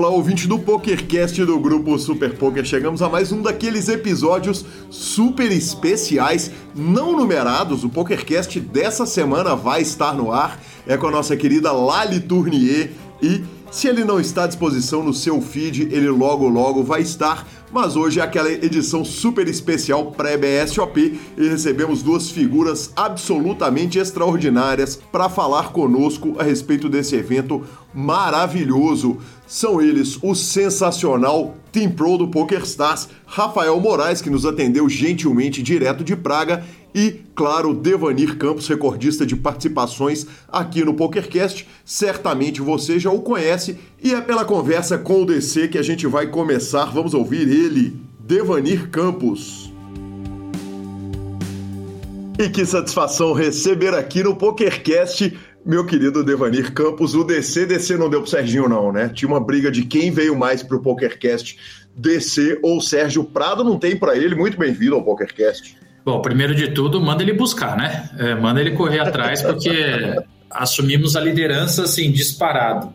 olá, ouvinte do PokerCast do grupo Super Poker. Chegamos a mais um daqueles episódios super especiais, não numerados. O PokerCast dessa semana vai estar no ar. É com a nossa querida Lali Tournier e se ele não está à disposição no seu feed, ele logo logo vai estar mas hoje é aquela edição super especial pré-BSOP e recebemos duas figuras absolutamente extraordinárias para falar conosco a respeito desse evento maravilhoso. São eles o sensacional Team Pro do PokerStars, Rafael Moraes, que nos atendeu gentilmente direto de Praga, e, claro, Devanir Campos, recordista de participações aqui no PokerCast. Certamente você já o conhece e é pela conversa com o DC que a gente vai começar. Vamos ouvir ele, Devanir Campos. E que satisfação receber aqui no PokerCast meu querido Devanir Campos. O DC, DC não deu pro Serginho não, né? Tinha uma briga de quem veio mais pro PokerCast, DC ou Sérgio Prado. Não tem para ele. Muito bem-vindo ao PokerCast. Bom, primeiro de tudo, manda ele buscar, né? É, manda ele correr atrás, porque assumimos a liderança, assim, disparado.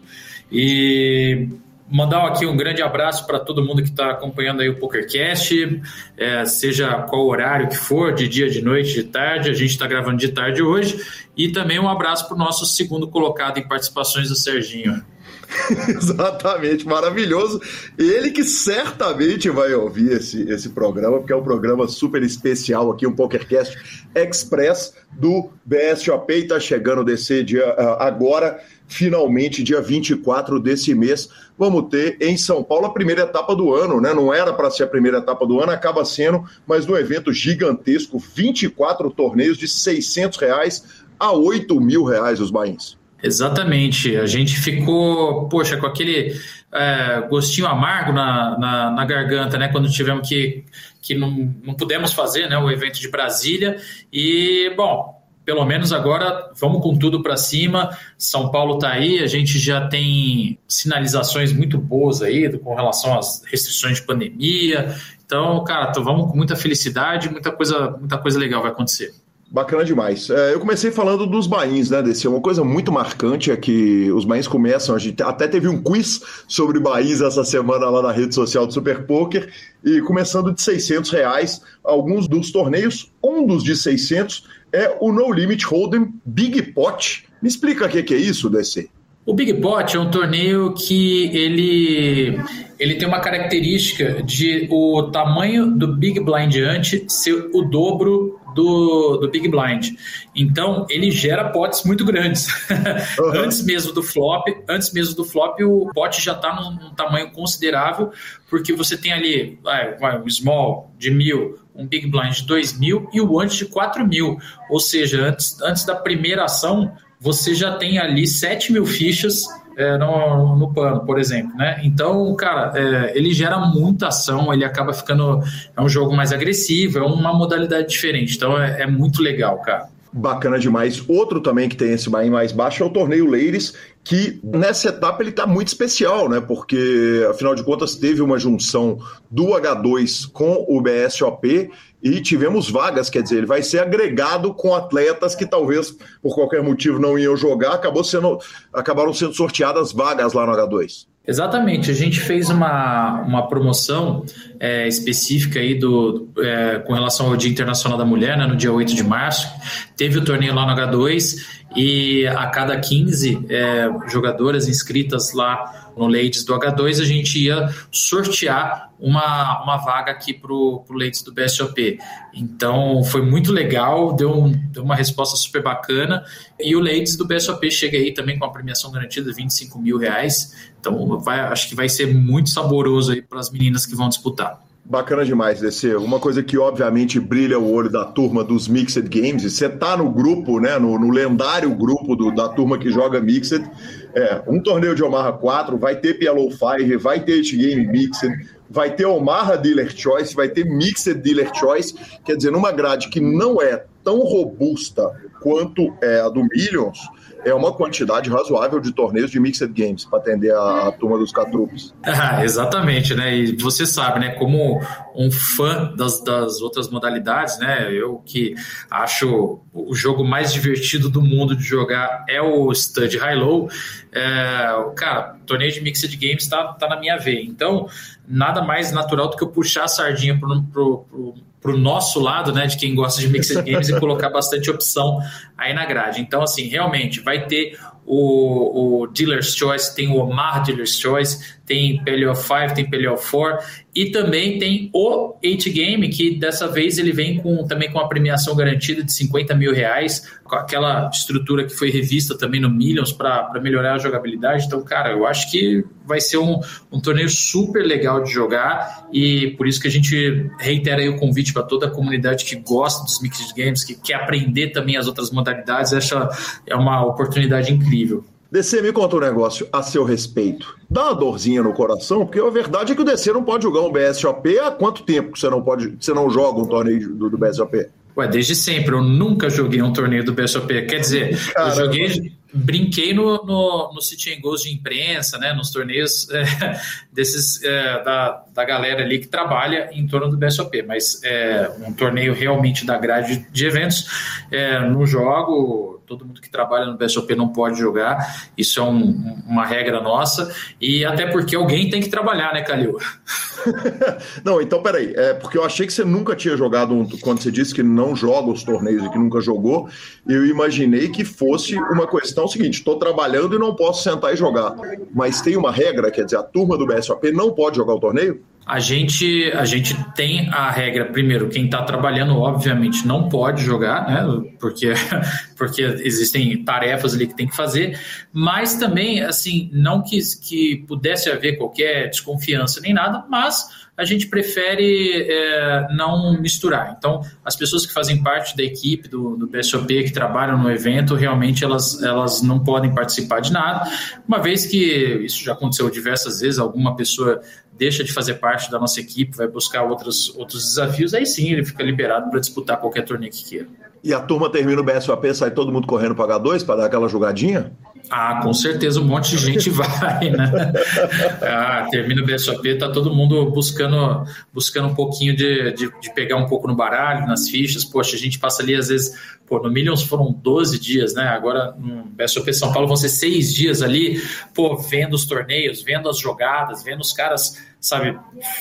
E mandar aqui um grande abraço para todo mundo que está acompanhando aí o PokerCast, é, seja qual horário que for, de dia, de noite, de tarde, a gente está gravando de tarde hoje, e também um abraço para o nosso segundo colocado em participações do Serginho. Exatamente, maravilhoso. Ele que certamente vai ouvir esse, esse programa, porque é um programa super especial aqui, um PokerCast Express do BSOP está chegando desse dia uh, agora, finalmente, dia 24 desse mês. Vamos ter em São Paulo a primeira etapa do ano, né? Não era para ser a primeira etapa do ano, acaba sendo, mas num evento gigantesco, 24 torneios de 600 reais a 8 mil reais os bains. Exatamente. A gente ficou, poxa, com aquele é, gostinho amargo na, na, na, garganta, né? Quando tivemos que, que não, não pudemos fazer né, o evento de Brasília. E, bom, pelo menos agora vamos com tudo para cima. São Paulo está aí, a gente já tem sinalizações muito boas aí com relação às restrições de pandemia. Então, cara, vamos com muita felicidade, muita coisa, muita coisa legal vai acontecer. Bacana demais. É, eu comecei falando dos bains, né, desse. Uma coisa muito marcante é que os bains começam. A gente até teve um quiz sobre bains essa semana lá na rede social do Super Poker. E começando de 600 reais, alguns dos torneios, um dos de 600 é o No Limit Hold'em Big Pot. Me explica o que é isso, DC. O Big Pot é um torneio que ele, ele tem uma característica de o tamanho do Big Blind ante ser o dobro do, do Big Blind. Então, ele gera potes muito grandes. Uhum. antes mesmo do flop, antes mesmo do flop, o pote já está num, num, tamanho considerável, porque você tem ali vai, vai, um small de mil, um big blind de dois mil e o antes de quatro mil. Ou seja, antes, antes da primeira ação, você já tem ali 7 mil fichas é, no, no pano, por exemplo, né? Então, cara, é, ele gera muita ação, ele acaba ficando é um jogo mais agressivo, é uma modalidade diferente. Então, é, é muito legal, cara. Bacana demais. Outro também que tem esse mais baixo é o torneio Ladies, que nessa etapa ele está muito especial, né? Porque afinal de contas teve uma junção do H2 com o BSOP e tivemos vagas, quer dizer, ele vai ser agregado com atletas que talvez por qualquer motivo não iam jogar, acabou sendo, acabaram sendo sorteadas vagas lá no H2. Exatamente, a gente fez uma, uma promoção é, específica aí do, é, com relação ao Dia Internacional da Mulher, né, no dia 8 de março. Teve o torneio lá no H2 e a cada 15 é, jogadoras inscritas lá no Ladies do H2, a gente ia sortear uma, uma vaga aqui para o Ladies do BSOP. Então foi muito legal, deu, um, deu uma resposta super bacana. E o Ladies do BSOP chega aí também com a premiação garantida de 25 mil reais. Então vai, acho que vai ser muito saboroso aí para as meninas que vão disputar. Bacana demais, DC. Uma coisa que obviamente brilha o olho da turma dos Mixed Games, você tá no grupo, né, no, no lendário grupo do, da turma que joga Mixed, é, um torneio de Omaha 4, vai ter PLO Fire, vai ter Game Mixed, vai ter Omaha Dealer Choice, vai ter Mixed Dealer Choice, quer dizer, numa grade que não é tão robusta quanto é a do Millions, é uma quantidade razoável de torneios de Mixed Games para atender a, a, turma dos Catrupes. Ah, exatamente, né? E você sabe, né? Como um fã das, das outras modalidades, né? Eu que acho o jogo mais divertido do mundo de jogar é o Stud High-Low. É, cara, torneio de Mixed Games está tá na minha veia. Então, nada mais natural do que eu puxar a sardinha pro, pro, pro para o nosso lado, né, de quem gosta de mixed games e colocar bastante opção aí na grade. Então, assim, realmente vai ter o, o Dealer's Choice, tem o Omar Dealer's Choice, tem PLO 5, tem PLO 4 e também tem o 8 Game, que dessa vez ele vem com, também com uma premiação garantida de 50 mil reais, com aquela estrutura que foi revista também no Millions para melhorar a jogabilidade. Então, cara, eu acho que vai ser um, um torneio super legal de jogar e por isso que a gente reitera aí o convite para toda a comunidade que gosta dos Mixed Games, que quer aprender também as outras modalidades. Essa é uma oportunidade incrível. DC, me conta um negócio a seu respeito. Dá uma dorzinha no coração, porque a verdade é que o DC não pode jogar um BSOP. Há quanto tempo que você não pode, você não joga um torneio do, do BSOP? Ué, desde sempre. Eu nunca joguei um torneio do BSOP. Quer dizer, Caramba. eu joguei, brinquei no, no, no City and Goals de imprensa, né, nos torneios é, desses é, da, da galera ali que trabalha em torno do BSOP, mas é um torneio realmente da grade de eventos. É, no jogo, todo mundo que trabalha no BSOP não pode jogar, isso é um, uma regra nossa, e até porque alguém tem que trabalhar, né, Calil? não, então peraí, é porque eu achei que você nunca tinha jogado, um, quando você disse que não joga os torneios e que nunca jogou, eu imaginei que fosse uma questão seguinte, estou trabalhando e não posso sentar e jogar, mas tem uma regra, quer dizer, a turma do BSOP não pode jogar o torneio? A gente, a gente tem a regra, primeiro, quem está trabalhando, obviamente, não pode jogar, né? Porque, porque existem tarefas ali que tem que fazer, mas também, assim, não que, que pudesse haver qualquer desconfiança nem nada, mas a gente prefere é, não misturar. Então, as pessoas que fazem parte da equipe do, do que trabalham no evento, realmente elas, elas não podem participar de nada, uma vez que isso já aconteceu diversas vezes, alguma pessoa deixa de fazer parte da nossa equipe, vai buscar outros, outros desafios, aí sim ele fica liberado para disputar qualquer torneio que queira. E a turma termina o BSOP, sai todo mundo correndo para H2 para dar aquela jogadinha? Ah, com certeza um monte de gente vai, né? Ah, termina o BSOP, tá todo mundo buscando, buscando um pouquinho de, de, de, pegar um pouco no baralho, nas fichas. Poxa, a gente passa ali, às vezes, pô, no Millions foram 12 dias, né? Agora no BSOP São Paulo vão ser seis dias ali, pô, vendo os torneios, vendo as jogadas, vendo os caras, sabe,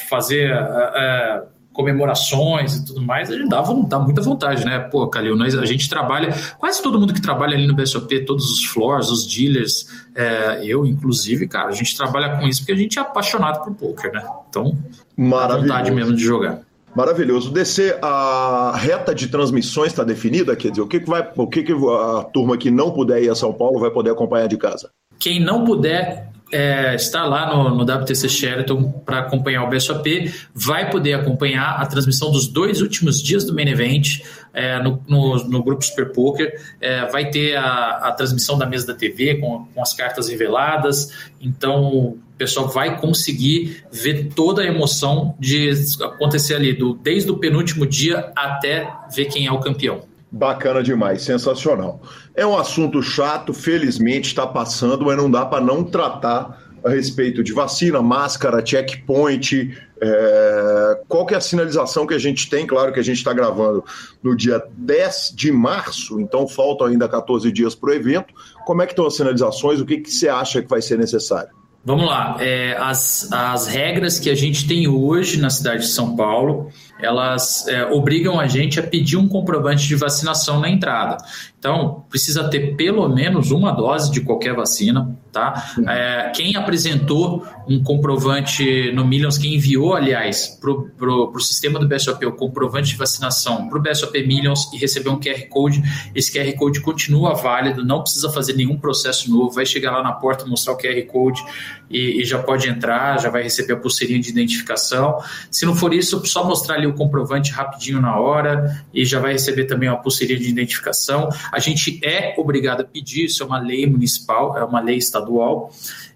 fazer. Uh, uh, comemorações e tudo mais, a gente dá, dá muita vontade, né? Pô, Calil, nós, a gente trabalha, quase todo mundo que trabalha ali no BSOP, todos os floors, os dealers, é, eu inclusive, cara, a gente trabalha com isso porque a gente é apaixonado por poker, né? Então, dá vontade mesmo de jogar. Maravilhoso. DC, a reta de transmissões está definida? Quer dizer, o que, que vai, o que, que a turma que não puder ir a São Paulo vai poder acompanhar de casa? Quem não puder é, está lá no, no WTC Sheraton para acompanhar o BSOP, vai poder acompanhar a transmissão dos dois últimos dias do Main Event é, no, no, no, grupo Super Poker. É, vai ter a, a, transmissão da mesa da TV com, com as cartas reveladas, então o pessoal vai conseguir ver toda a emoção de acontecer ali, do, desde o penúltimo dia até ver quem é o campeão. Bacana demais, sensacional. É um assunto chato, felizmente está passando, mas não dá para não tratar a respeito de vacina, máscara, checkpoint. É... Qual que é a sinalização que a gente tem? Claro que a gente está gravando no dia 10 de março, então faltam ainda 14 dias para o evento. Como é que estão as sinalizações? O que, que você acha que vai ser necessário? Vamos lá. É, as, as regras que a gente tem hoje na cidade de São Paulo, elas é, obrigam a gente a pedir um comprovante de vacinação na entrada. Então, precisa ter pelo menos uma dose de qualquer vacina, tá? É, quem apresentou um comprovante no Millions, quem enviou, aliás, para o sistema do BSOP o comprovante de vacinação para o BSOP Millions e recebeu um QR Code, esse QR Code continua válido, não precisa fazer nenhum processo novo, vai chegar lá na porta, mostrar o QR Code e, e já pode entrar, já vai receber a pulseirinha de identificação. Se não for isso, só mostrar ali o comprovante rapidinho na hora e já vai receber também uma pulseirinha de identificação. A gente é obrigado a pedir, isso é uma lei municipal, é uma lei estadual.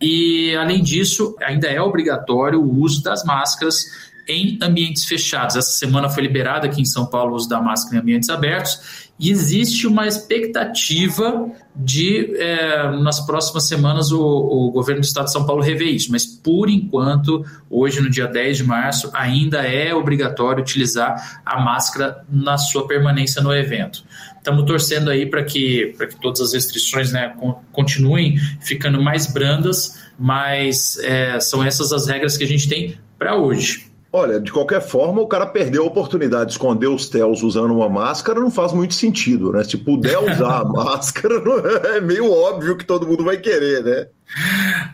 E, além disso, ainda é obrigatório o uso das máscaras em ambientes fechados. Essa semana foi liberado aqui em São Paulo o uso da máscara em ambientes abertos e existe uma expectativa de, é, nas próximas semanas, o, o, governo do estado de São Paulo rever isso. Mas, por enquanto, hoje, no dia 10 de março, ainda é obrigatório utilizar a máscara na sua permanência no evento. Estamos torcendo aí para que, que todas as restrições né, continuem ficando mais brandas, mas é, são essas as regras que a gente tem para hoje. Olha, de qualquer forma, o cara perdeu a oportunidade de esconder os TELs usando uma máscara, não faz muito sentido, né? Se puder usar a máscara, é meio óbvio que todo mundo vai querer, né?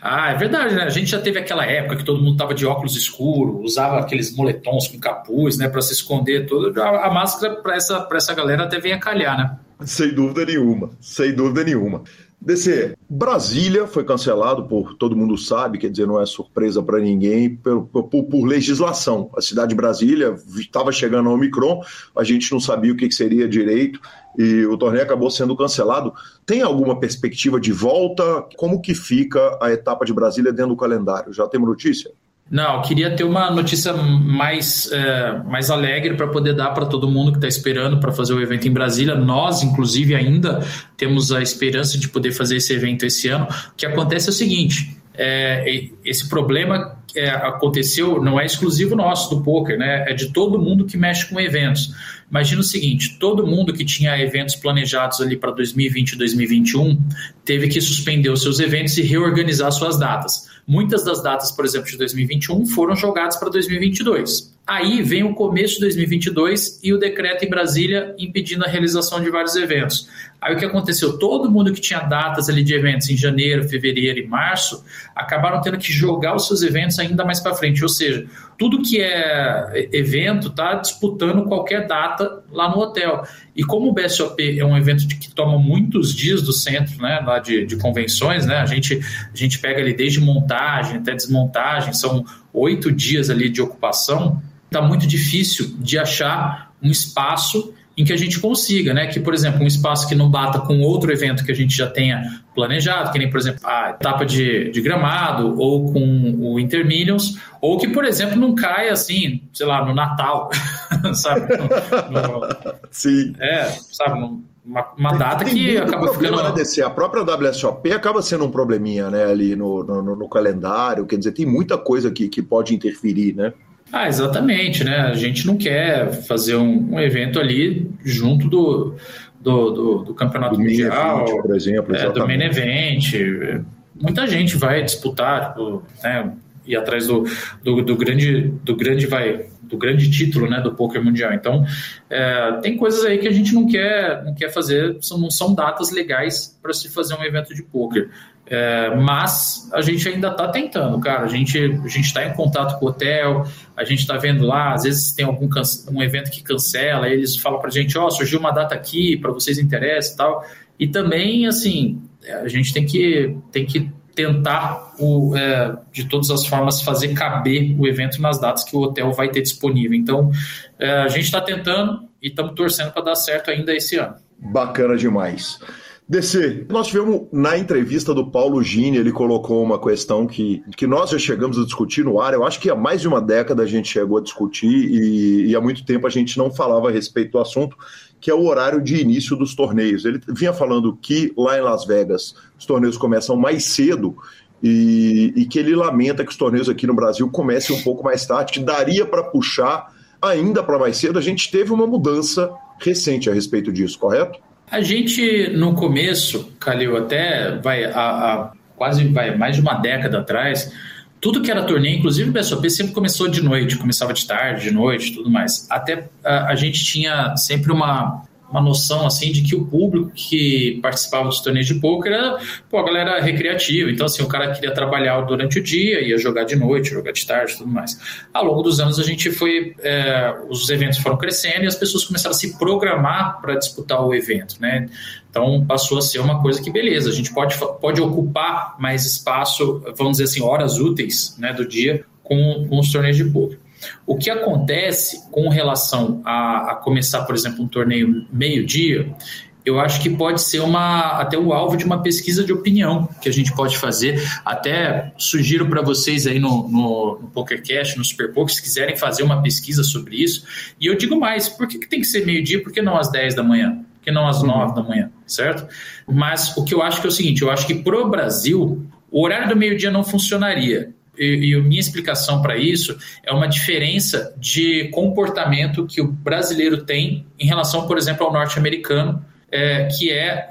Ah, é verdade, né? A gente já teve aquela época que todo mundo tava de óculos escuros, usava aqueles moletons com capuz, né, para se esconder tudo. A, máscara para essa, essa galera até vem a calhar, né? Sem dúvida nenhuma, sem dúvida nenhuma. DC, Brasília foi cancelado por todo mundo sabe, quer dizer, não é surpresa para ninguém, por, por, por, legislação. A cidade de Brasília estava chegando ao Omicron, a gente não sabia o que, que seria direito e o torneio acabou sendo cancelado. Tem alguma perspectiva de volta? Como que fica a etapa de Brasília dentro do calendário? Já temos notícia? Não, queria ter uma notícia mais, é, mais alegre para poder dar para todo mundo que está esperando para fazer o evento em Brasília. Nós, inclusive, ainda temos a esperança de poder fazer esse evento esse ano. O que acontece é o seguinte: é, esse problema é, aconteceu não é exclusivo nosso do poker, né? É de todo mundo que mexe com eventos. Imagina o seguinte: todo mundo que tinha eventos planejados ali para 2020 e 2021 teve que suspender os seus eventos e reorganizar suas datas. Muitas das datas, por exemplo, de 2021 foram jogadas para 2022. Aí vem o começo de 2022 e o decreto em Brasília impedindo a realização de vários eventos. Aí o que aconteceu? Todo mundo que tinha datas ali de eventos em janeiro, fevereiro e março acabaram tendo que jogar os seus eventos ainda mais para frente. Ou seja, tudo que é evento está disputando qualquer data lá no hotel. E como o BSOP é um evento que toma muitos dias do centro, né, lá de, de convenções, né, a gente, a gente pega ali desde montagem até desmontagem, são oito dias ali de ocupação, está muito difícil de achar um espaço em que a gente consiga, né? Que, por exemplo, um espaço que não bata com outro evento que a gente já tenha planejado, que nem, por exemplo, a etapa de, de gramado, ou com o Intermillions, ou que, por exemplo, não caia assim, sei lá, no Natal, sabe? No, no, Sim. É, sabe? Uma, uma data que acaba ficando. Agradecer. A própria WSOP acaba sendo um probleminha, né, ali no, no, no calendário, quer dizer, tem muita coisa que, que pode interferir, né? Ah, exatamente, né? A gente não quer fazer um, um evento ali junto do, do, do, do campeonato do mundial, event, por exemplo, é, do main event. Muita gente vai disputar, tipo, né? Ir atrás do, do, do, grande, do grande vai, do grande título, né? Do poker mundial. Então, é, tem coisas aí que a gente não quer, não quer fazer, são, não são datas legais para se fazer um evento de poker. É, mas a gente ainda está tentando, cara. A gente a está em contato com o hotel, a gente está vendo lá, às vezes tem algum um evento que cancela, eles falam para a gente: Ó, oh, surgiu uma data aqui, para vocês interessa e tal. E também, assim, a gente tem que, tem que tentar, o, é, de todas as formas, fazer caber o evento nas datas que o hotel vai ter disponível. Então, é, a gente está tentando e estamos torcendo para dar certo ainda esse ano. Bacana demais. DC, nós tivemos na entrevista do Paulo Gini, ele colocou uma questão que, que nós já chegamos a discutir no ar. Eu acho que há mais de uma década a gente chegou a discutir e, e há muito tempo a gente não falava a respeito do assunto, que é o horário de início dos torneios. Ele vinha falando que lá em Las Vegas os torneios começam mais cedo e, e que ele lamenta que os torneios aqui no Brasil comecem um pouco mais tarde, que daria para puxar ainda para mais cedo. A gente teve uma mudança recente a respeito disso, correto? A gente, no começo, Calil, até vai a, a, quase vai mais de uma década atrás, tudo que era torneio, inclusive o BSOP, sempre começou de noite, começava de tarde, de noite, tudo mais. Até a, a gente tinha sempre uma, uma noção assim de que o público que participava dos torneios de poker era pô, a galera recreativa. Então, assim, o cara queria trabalhar durante o dia, ia jogar de noite, jogar de tarde tudo mais. Ao longo dos anos, a gente foi. É, os eventos foram crescendo e as pessoas começaram a se programar para disputar o evento, né? Então passou a ser uma coisa que, beleza, a gente pode, pode ocupar mais espaço, vamos dizer assim, horas úteis né, do dia com, com os torneios de poker. O que acontece com relação a, a começar, por exemplo, um torneio meio-dia eu acho que pode ser uma até o alvo de uma pesquisa de opinião que a gente pode fazer. Até sugiro para vocês aí no, no, no PokerCast, no SuperPoker, se quiserem fazer uma pesquisa sobre isso. E eu digo mais, por que, que tem que ser meio-dia? Por que não às 10 da manhã? Que não às 9 uhum. da manhã? Certo? Mas o que eu acho que é o seguinte, eu acho que pro Brasil, o horário do meio-dia não funcionaria. E, e a minha explicação para isso é uma diferença de comportamento que o brasileiro tem em relação, por exemplo, ao norte-americano, é, que é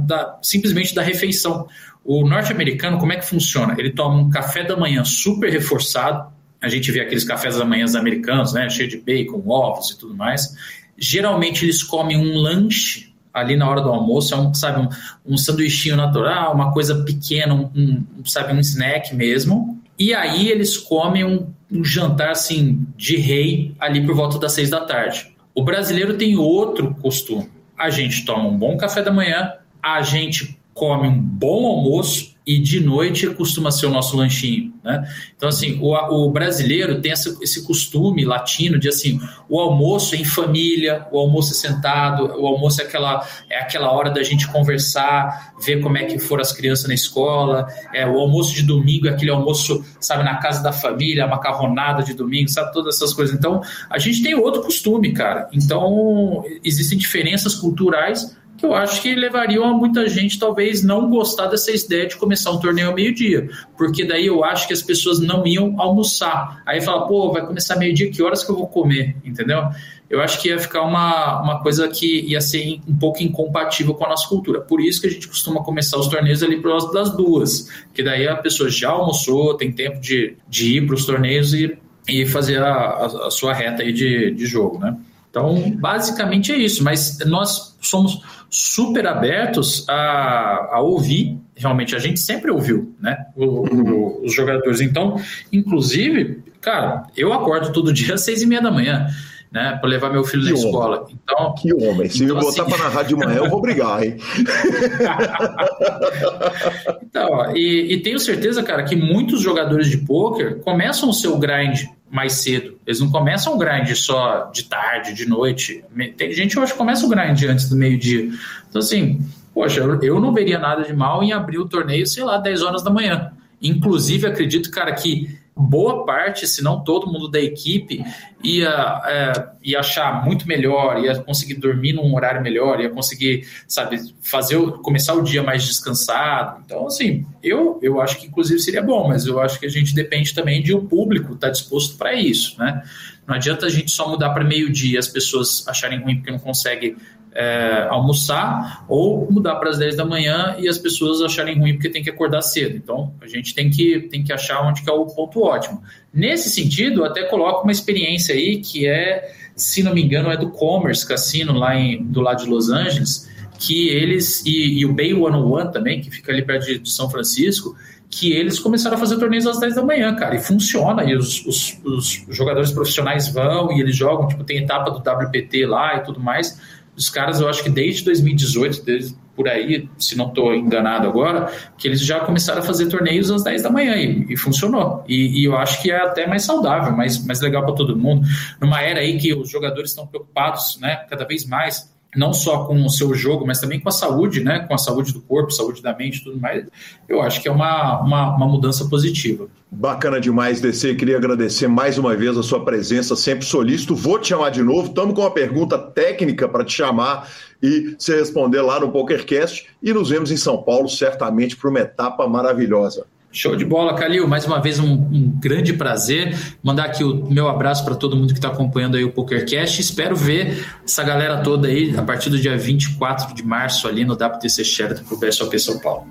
da, simplesmente da refeição. O norte-americano, como é que funciona? Ele toma um café da manhã super reforçado. A gente vê aqueles cafés da manhã americanos, né, cheio de bacon, ovos e tudo mais. Geralmente eles comem um lanche ali na hora do almoço, é um, sabe, um, um sanduichinho natural, uma coisa pequena, um, um, sabe, um snack mesmo. E aí eles comem um, um jantar assim de rei ali por volta das seis da tarde. O brasileiro tem outro costume a gente toma um bom café da manhã, a gente come um bom almoço e de noite costuma ser o nosso lanchinho, né? Então, assim, o, o brasileiro tem essa, esse costume latino de, assim, o almoço é em família, o almoço é sentado, o almoço é aquela, é aquela hora da gente conversar, ver como é que foram as crianças na escola, é, o almoço de domingo é aquele almoço, sabe, na casa da família, a macarronada de domingo, sabe, todas essas coisas. Então, a gente tem outro costume, cara. Então, existem diferenças culturais que eu acho que levariam a muita gente talvez não gostar dessa ideia de começar um torneio ao meio-dia, porque daí eu acho que as pessoas não iam almoçar. Aí fala, pô, vai começar meio-dia, que horas que eu vou comer? Entendeu? Eu acho que ia ficar uma, uma coisa que ia ser um pouco incompatível com a nossa cultura. Por isso que a gente costuma começar os torneios ali próximo das duas, que daí a pessoa já almoçou, tem tempo de, de ir para os torneios e, e fazer a, a, a sua reta aí de, de jogo, né? Então, basicamente é isso, mas nós somos super abertos a, a ouvir, realmente a gente sempre ouviu, né, o, o, os jogadores. Então, inclusive, cara, eu acordo todo dia às seis e meia da manhã. Né, para levar meu filho que na homem. escola. Então, que homem. Se então, me botar assim... para narrar de manhã, eu vou brigar, hein? então, e, e, tenho certeza, cara, que muitos jogadores de pôquer começam o seu grind mais cedo. Eles não começam o grind só de tarde, de noite. Tem gente que hoje começa o grind antes do meio-dia. Então, assim, poxa, eu não veria nada de mal em abrir o torneio, sei lá, 10 horas da manhã. Inclusive, acredito, cara, que boa parte, se não todo mundo da equipe, ia, é, ia achar muito melhor, ia conseguir dormir num horário melhor, ia conseguir, sabe, fazer começar o dia mais descansado. Então, assim, eu, eu acho que inclusive seria bom, mas eu acho que a gente depende também de o público estar tá disposto para isso, né? Não adianta a gente só mudar para meio-dia as pessoas acharem ruim porque não consegue é, almoçar ou mudar para as 10 da manhã e as pessoas acharem ruim porque tem que acordar cedo. Então, a gente tem que, tem que achar onde que é o ponto ótimo. Nesse sentido, até coloco uma experiência aí que é, se não me engano, é do Commerce Cassino lá em, do lado de Los Angeles, que eles, e, e o Bay 101 também, que fica ali perto de, de São Francisco, que eles começaram a fazer torneios às 10 da manhã, cara, e funciona, e os, os, os, jogadores profissionais vão e eles jogam, tipo, tem etapa do WPT lá e tudo mais, os caras, eu acho que desde 2018, desde por aí, se não estou enganado agora, que eles já começaram a fazer torneios às 10 da manhã e, e funcionou. E, e, eu acho que é até mais saudável, mais, mais legal para todo mundo. Numa era aí que os jogadores estão preocupados, né, cada vez mais não só com o seu jogo, mas também com a saúde, né? Com a saúde do corpo, saúde da mente tudo mais. Eu acho que é uma, uma, uma, mudança positiva. Bacana demais, DC. Queria agradecer mais uma vez a sua presença, sempre solícito. Vou te chamar de novo. Estamos com uma pergunta técnica para te chamar e você responder lá no PokerCast. E nos vemos em São Paulo, certamente, para uma etapa maravilhosa. Show de bola, Calil. Mais uma vez, um, um grande prazer. Mandar aqui o meu abraço para todo mundo que está acompanhando aí o PokerCast. Espero ver essa galera toda aí a partir do dia 24 de março ali no WTC Sheraton para o PSOP São Paulo.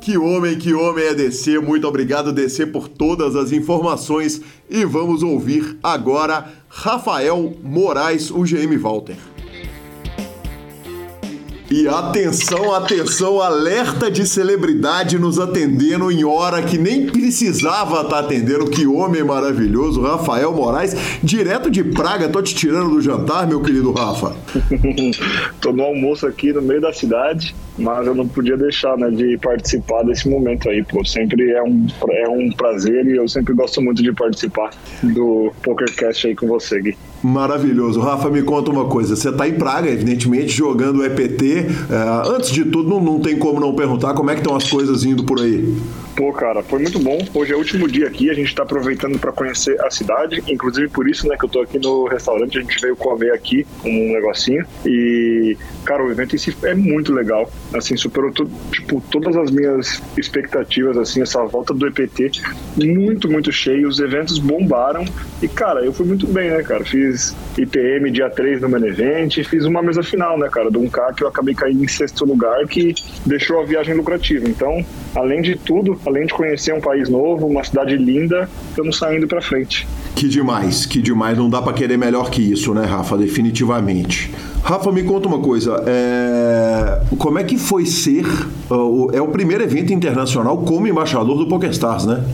Que homem, que homem é DC. Muito obrigado, DC, por todas as informações. E vamos ouvir agora Rafael Moraes, o GM Walter. E atenção, atenção, alerta de celebridade nos atendendo em hora que nem precisava estar tá atendendo. Que homem maravilhoso, Rafael Moraes, direto de Praga. Tô te tirando do jantar, meu querido Rafa. Tô no almoço aqui no meio da cidade, mas eu não podia deixar né, de participar desse momento aí, pô. Sempre é um, é um prazer e eu sempre gosto muito de participar do PokerCast aí com você, Gui. Maravilhoso. Rafa, me conta uma coisa. Você está em Praga, evidentemente, jogando o EPT. É, antes de tudo, não, não tem como não perguntar como é que estão as coisas indo por aí. Pô, cara, foi muito bom. Hoje é o último dia aqui, a gente está aproveitando para conhecer a cidade, inclusive por isso, né, que eu tô aqui no restaurante, a gente veio comer aqui um negocinho. E, cara, o evento em si é muito legal, assim, superou tipo, todas as minhas expectativas, assim, essa volta do EPT, muito, muito cheio, os eventos bombaram. E, cara, eu fui muito bem, né, cara, fiz IPM dia 3 no Menevent fiz uma mesa final, né, cara, do 1K que eu acabei caindo em sexto lugar, que deixou a viagem lucrativa, então, além de tudo, além de conhecer um país novo, uma cidade linda, estamos saindo para frente. Que demais, que demais. Não dá para querer melhor que isso, né, Rafa? Definitivamente. Rafa, me conta uma coisa. É... Como é que foi ser. Uh, é o primeiro evento internacional como embaixador do PokerStars, né?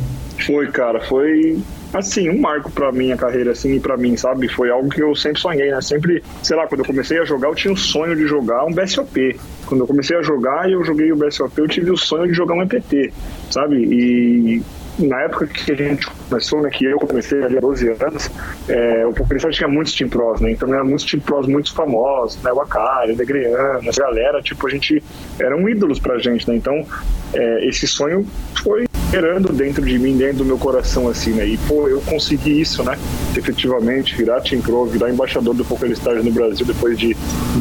Foi, cara. Foi assim, um marco pra minha carreira, assim, e pra mim, sabe? Foi algo que eu sempre sonhei, né? Sempre, sei lá, quando eu comecei a jogar, eu tinha o sonho de jogar um BSOP. Quando eu comecei a jogar e eu joguei o BSOP, eu tive o sonho de jogar um EPT, sabe? E na época que a gente começou, né, que eu comecei ali há 12 anos, é, o Pokémon tinha muitos Team Pros, né? Então eram muitos Team Pros muito famosos, né? O Akari, o Negreano, a galera, tipo, a gente eram ídolos pra gente, né? Então, é, esse sonho foi gerando dentro de mim, dentro do meu coração, assim, né? E, pô, eu consegui isso, né? Efetivamente, virar Team Pro, virar embaixador do Poker Stars no Brasil depois de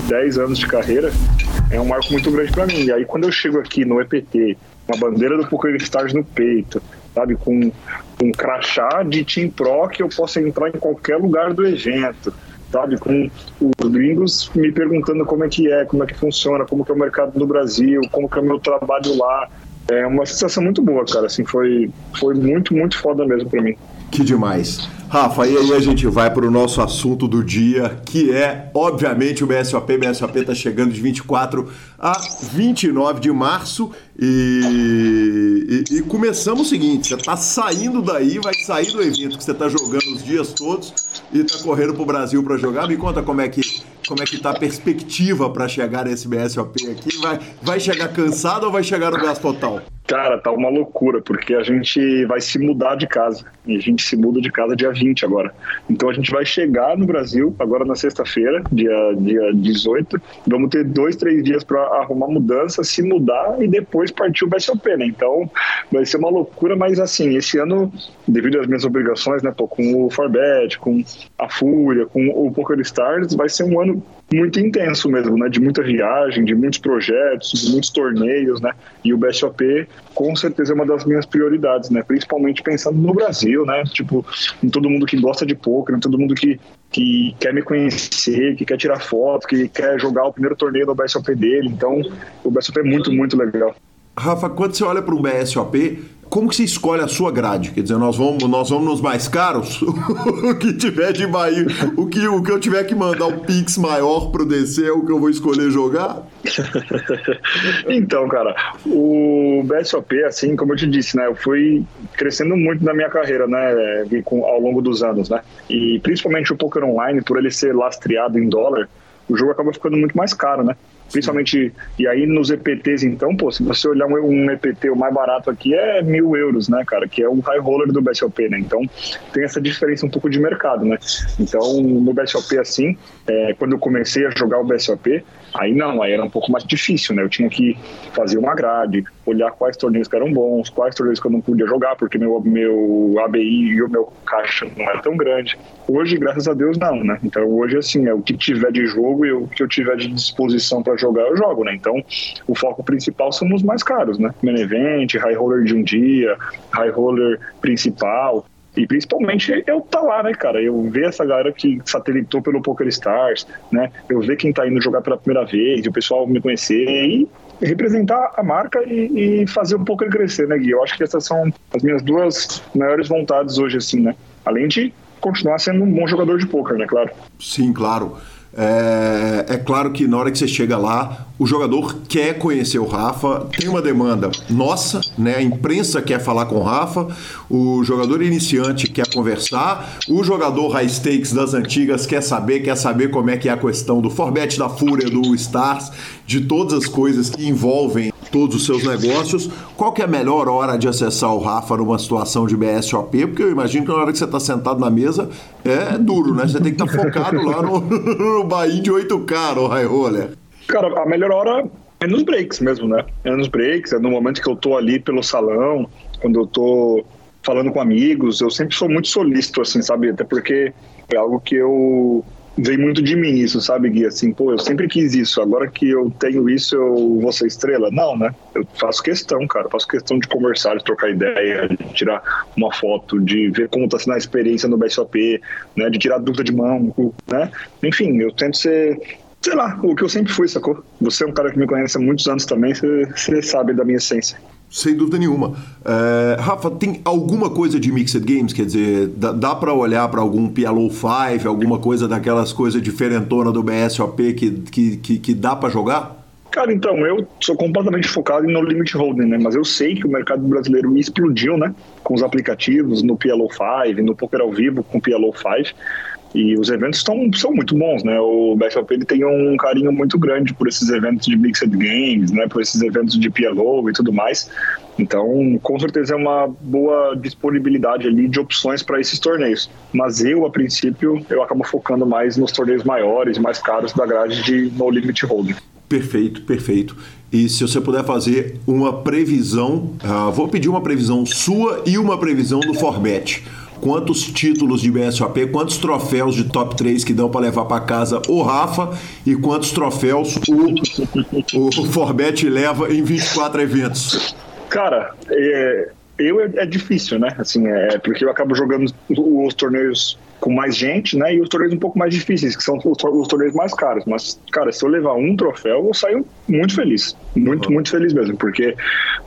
10 anos de carreira, é um marco muito grande para mim. E aí, quando eu chego aqui no EPT, uma bandeira do Poker Stars no peito, sabe, com um crachá de Team Pro que eu possa entrar em qualquer lugar do evento, sabe, com os gringos me perguntando como é que é, como é que funciona, como que é o mercado no Brasil, como que é o meu trabalho lá, é uma sensação muito boa, cara. Assim, foi, foi muito, muito foda mesmo para mim. Que demais. Rafa, e aí a gente vai para o nosso assunto do dia, que é, obviamente, o BSOP. O BSOP está chegando de 24 a 29 de março e, e, e começamos o seguinte: você está saindo daí, vai sair do evento que você está jogando os dias todos e está correndo para o Brasil para jogar. Me conta como é que como é que tá a perspectiva para chegar nesse BSOP aqui? Vai, vai chegar cansado ou vai chegar no gás total? Cara, tá uma loucura, porque a gente vai se mudar de casa. E a gente se muda de casa dia 20 agora. Então a gente vai chegar no Brasil agora na sexta-feira, dia, dia 18. Vamos ter dois, três dias para arrumar mudança, se mudar e depois partir o BSOP, né? Então vai ser uma loucura, mas assim, esse ano, devido às minhas obrigações, né, pô, com o Forbet, com a Fúria, com o Poker Stars, vai ser um ano muito intenso mesmo, né? De muita viagem, de muitos projetos, de muitos torneios, né? E o BSOP com certeza é uma das minhas prioridades, né? Principalmente pensando no Brasil, né? Tipo, em todo mundo que gosta de poker, em todo mundo que, que quer me conhecer, que quer tirar foto, que quer jogar o primeiro torneio no BSOP dele. Então, o BSOP é muito, muito legal. Rafa, quando você olha para o BSOP, como que você escolhe a sua grade? Quer dizer, nós vamos, nós vamos nos mais caros? o que tiver de Bahia, o que, o que eu tiver que mandar um Pix maior pro DC é o que eu vou escolher jogar? então, cara, o BSOP, assim, como eu te disse, né, eu fui crescendo muito na minha carreira, né, ao longo dos anos, né, e principalmente o poker online, por ele ser lastreado em dólar, o jogo acaba ficando muito mais caro, né? Principalmente, e aí nos EPTs, então, pô, se você olhar um, um EPT, o mais barato aqui é mil euros, né, cara, que é o high roller do BSOP, né? Então, tem essa diferença um pouco de mercado, né? Então, no BSOP, assim, é, quando eu comecei a jogar o BSOP, Aí não, aí era um pouco mais difícil, né? Eu tinha que fazer uma grade, olhar quais torneios que eram bons, quais torneios que eu não podia jogar, porque meu, meu ABI e o meu caixa não era tão grande. Hoje, graças a Deus, não, né? Então hoje, assim, é o que tiver de jogo e o que eu tiver de disposição para jogar, eu jogo, né? Então o foco principal são os mais caros, né? Main Event, High Roller de um dia, High Roller principal, e principalmente eu tá lá, né, cara? Eu ver essa galera que satelitou pelo Poker Stars, né? Eu ver quem tá indo jogar pela primeira vez, o pessoal me conhecer e representar a marca e, e fazer o poker crescer, né, Gui? Eu acho que essas são as minhas duas maiores vontades hoje, assim, né? Além de continuar sendo um bom jogador de poker, né, claro. Sim, claro. É, é, claro que na hora que você chega lá, o jogador quer conhecer o Rafa, tem uma demanda nossa, né? A imprensa quer falar com o Rafa, o jogador iniciante quer conversar, o jogador high stakes das antigas quer saber, quer saber como é que é a questão do Forbet, da Fúria, do Stars, de todas as coisas que envolvem todos os seus negócios. Qual que é a melhor hora de acessar o Rafa numa situação de BSOP? Porque eu imagino que na hora que você está sentado na mesa é duro, né? Você tem que estar tá focado lá no, no Bahia de 8K, no High Roller. Cara, a melhor hora é nos breaks mesmo, né? É nos breaks, é no momento que eu tô ali pelo salão, quando eu tô falando com amigos, eu sempre sou muito solícito, assim, sabe? Até porque é algo que eu veio muito de mim isso, sabe, Gui? Assim, pô, eu sempre quis isso, agora que eu tenho isso, eu vou ser estrela? Não, né? Eu faço questão, cara, faço questão de conversar, de trocar ideia, de tirar uma foto, de ver como tá sendo a experiência no BSOP, né? De tirar dúvida de mão, né? Enfim, eu tento ser sei lá, o que eu sempre fui, sacou? Você é um cara que me conhece há muitos anos também, você sabe da minha essência. Sem dúvida nenhuma. É, Rafa, tem alguma coisa de Mixed Games? Quer dizer, dá, dá para olhar para algum PLO 5, alguma coisa daquelas coisas diferentona do BSOP que, que, que, que dá para jogar? Cara, então, eu sou completamente focado no Limit Holding, né? Mas eu sei que o mercado brasileiro explodiu, né? Com os aplicativos, no PLO 5, no Poker ao vivo com o PLO 5. E os eventos tão, são muito bons, né? O BFOP ele tem um carinho muito grande por esses eventos de Mixed Games, né? Por esses eventos de PLO e tudo mais. Então, com certeza é uma boa disponibilidade ali de opções para esses torneios. Mas eu, a princípio, eu acabo focando mais nos torneios maiores, mais caros da grade de No Limit Holding. Perfeito, perfeito. E se você puder fazer uma previsão, uh, vou pedir uma previsão sua e uma previsão do Forbet quantos títulos de BSOP, quantos troféus de top 3 que dão para levar para casa o Rafa e quantos troféus o, o Forbet leva em 24 eventos. Cara, é, eu é, é, difícil, né? Assim, é porque eu acabo jogando os torneios com mais gente, né? E os torneios um pouco mais difíceis, que são os, os torneios mais caros. Mas, cara, se eu levar um troféu, eu saio muito feliz. Muito, uhum. muito feliz mesmo. Porque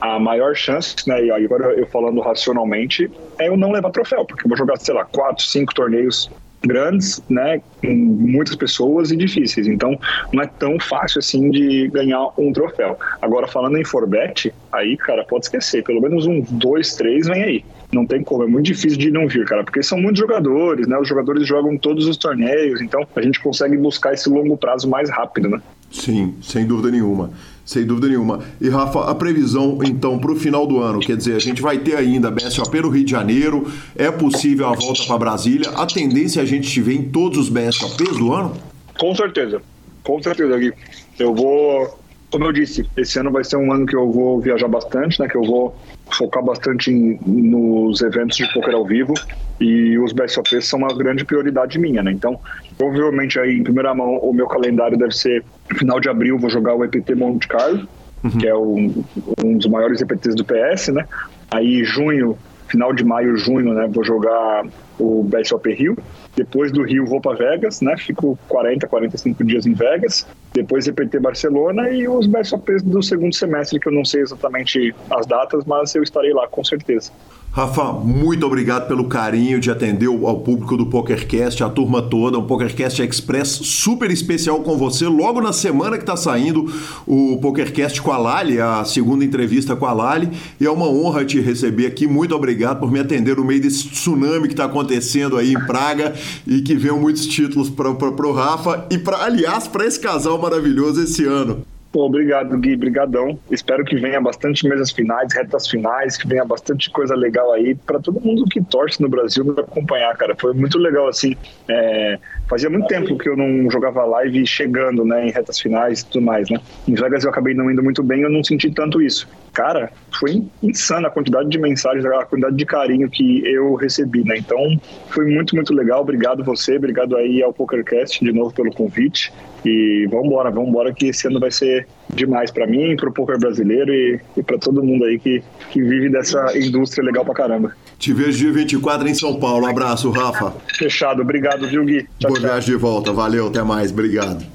a maior chance, né? E agora eu falando racionalmente, é eu não levar troféu. Porque eu vou jogar, sei lá, quatro, cinco torneios grandes, né, com muitas pessoas e difíceis. Então, não é tão fácil assim de ganhar um troféu. Agora, falando em Forbet, aí, cara, pode esquecer. Pelo menos uns dois, três vem aí. Não tem como, é muito difícil de não vir, cara, porque são muitos jogadores, né? Os jogadores jogam todos os torneios, então a gente consegue buscar esse longo prazo mais rápido, né? Sim, sem dúvida nenhuma. Sem dúvida nenhuma. E Rafa, a previsão então para o final do ano, quer dizer, a gente vai ter ainda BSOP no Rio de Janeiro, é possível a volta para Brasília, a tendência é a gente te ver em todos os BSOPs do ano? Com certeza, com certeza, Gui. Eu vou, como eu disse, esse ano vai ser um ano que eu vou viajar bastante, né? Que eu vou focar bastante em, nos eventos de poker ao vivo e os BSOPs são uma grande prioridade minha, né? Então, provavelmente aí em primeira mão o meu calendário deve ser final de abril vou jogar o EPT Monte Carlo, uhum. que é um, um dos maiores EPTs do PS, né? Aí junho, final de maio, junho, né, vou jogar o BSOP Rio. Depois do Rio vou para Vegas, né? Fico 40, 45 dias em Vegas. Depois EPT Barcelona e os BSOPs do segundo semestre, que eu não sei exatamente as datas, mas eu estarei lá com certeza. Rafa, muito obrigado pelo carinho de atender ao público do PokerCast, a turma toda, um PokerCast Express super especial com você. Logo na semana que está saindo o PokerCast com a Lali, a segunda entrevista com a Lali, e é uma honra te receber aqui. Muito obrigado por me atender no meio desse tsunami que está acontecendo aí em Praga e que veio muitos títulos para o Rafa e, para aliás, para esse casal maravilhoso esse ano. Pô, obrigado, Gui, brigadão. Espero que venha bastante mesas finais, retas finais, que venha bastante coisa legal aí para todo mundo que torce no Brasil acompanhar, cara. Foi muito legal, assim. É... Fazia muito tempo que eu não jogava live chegando, né, em retas finais e tudo mais, né. Em Vegas eu acabei não indo muito bem, eu não senti tanto isso. Cara, foi insana a quantidade de mensagens, a quantidade de carinho que eu recebi, né. Então, foi muito, muito legal. Obrigado você, obrigado aí ao PokerCast de novo pelo convite. E vamos embora, vamos embora que esse ano vai ser demais para mim, para o poker brasileiro e, e para todo mundo aí que, que vive dessa indústria legal pra caramba. Te vejo dia 24 em São Paulo. abraço, Rafa. Fechado. Obrigado, viu, Gui? Tchau, Boa tchau. viagem de volta. Valeu, até mais. Obrigado.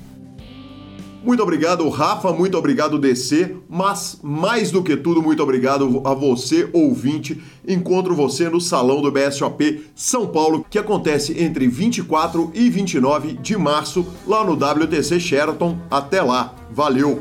Muito obrigado, Rafa. Muito obrigado, DC. Mas, mais do que tudo, muito obrigado a você, ouvinte. Encontro você no Salão do BSOP São Paulo, que acontece entre 24 e 29 de março, lá no WTC Sheraton. Até lá. Valeu!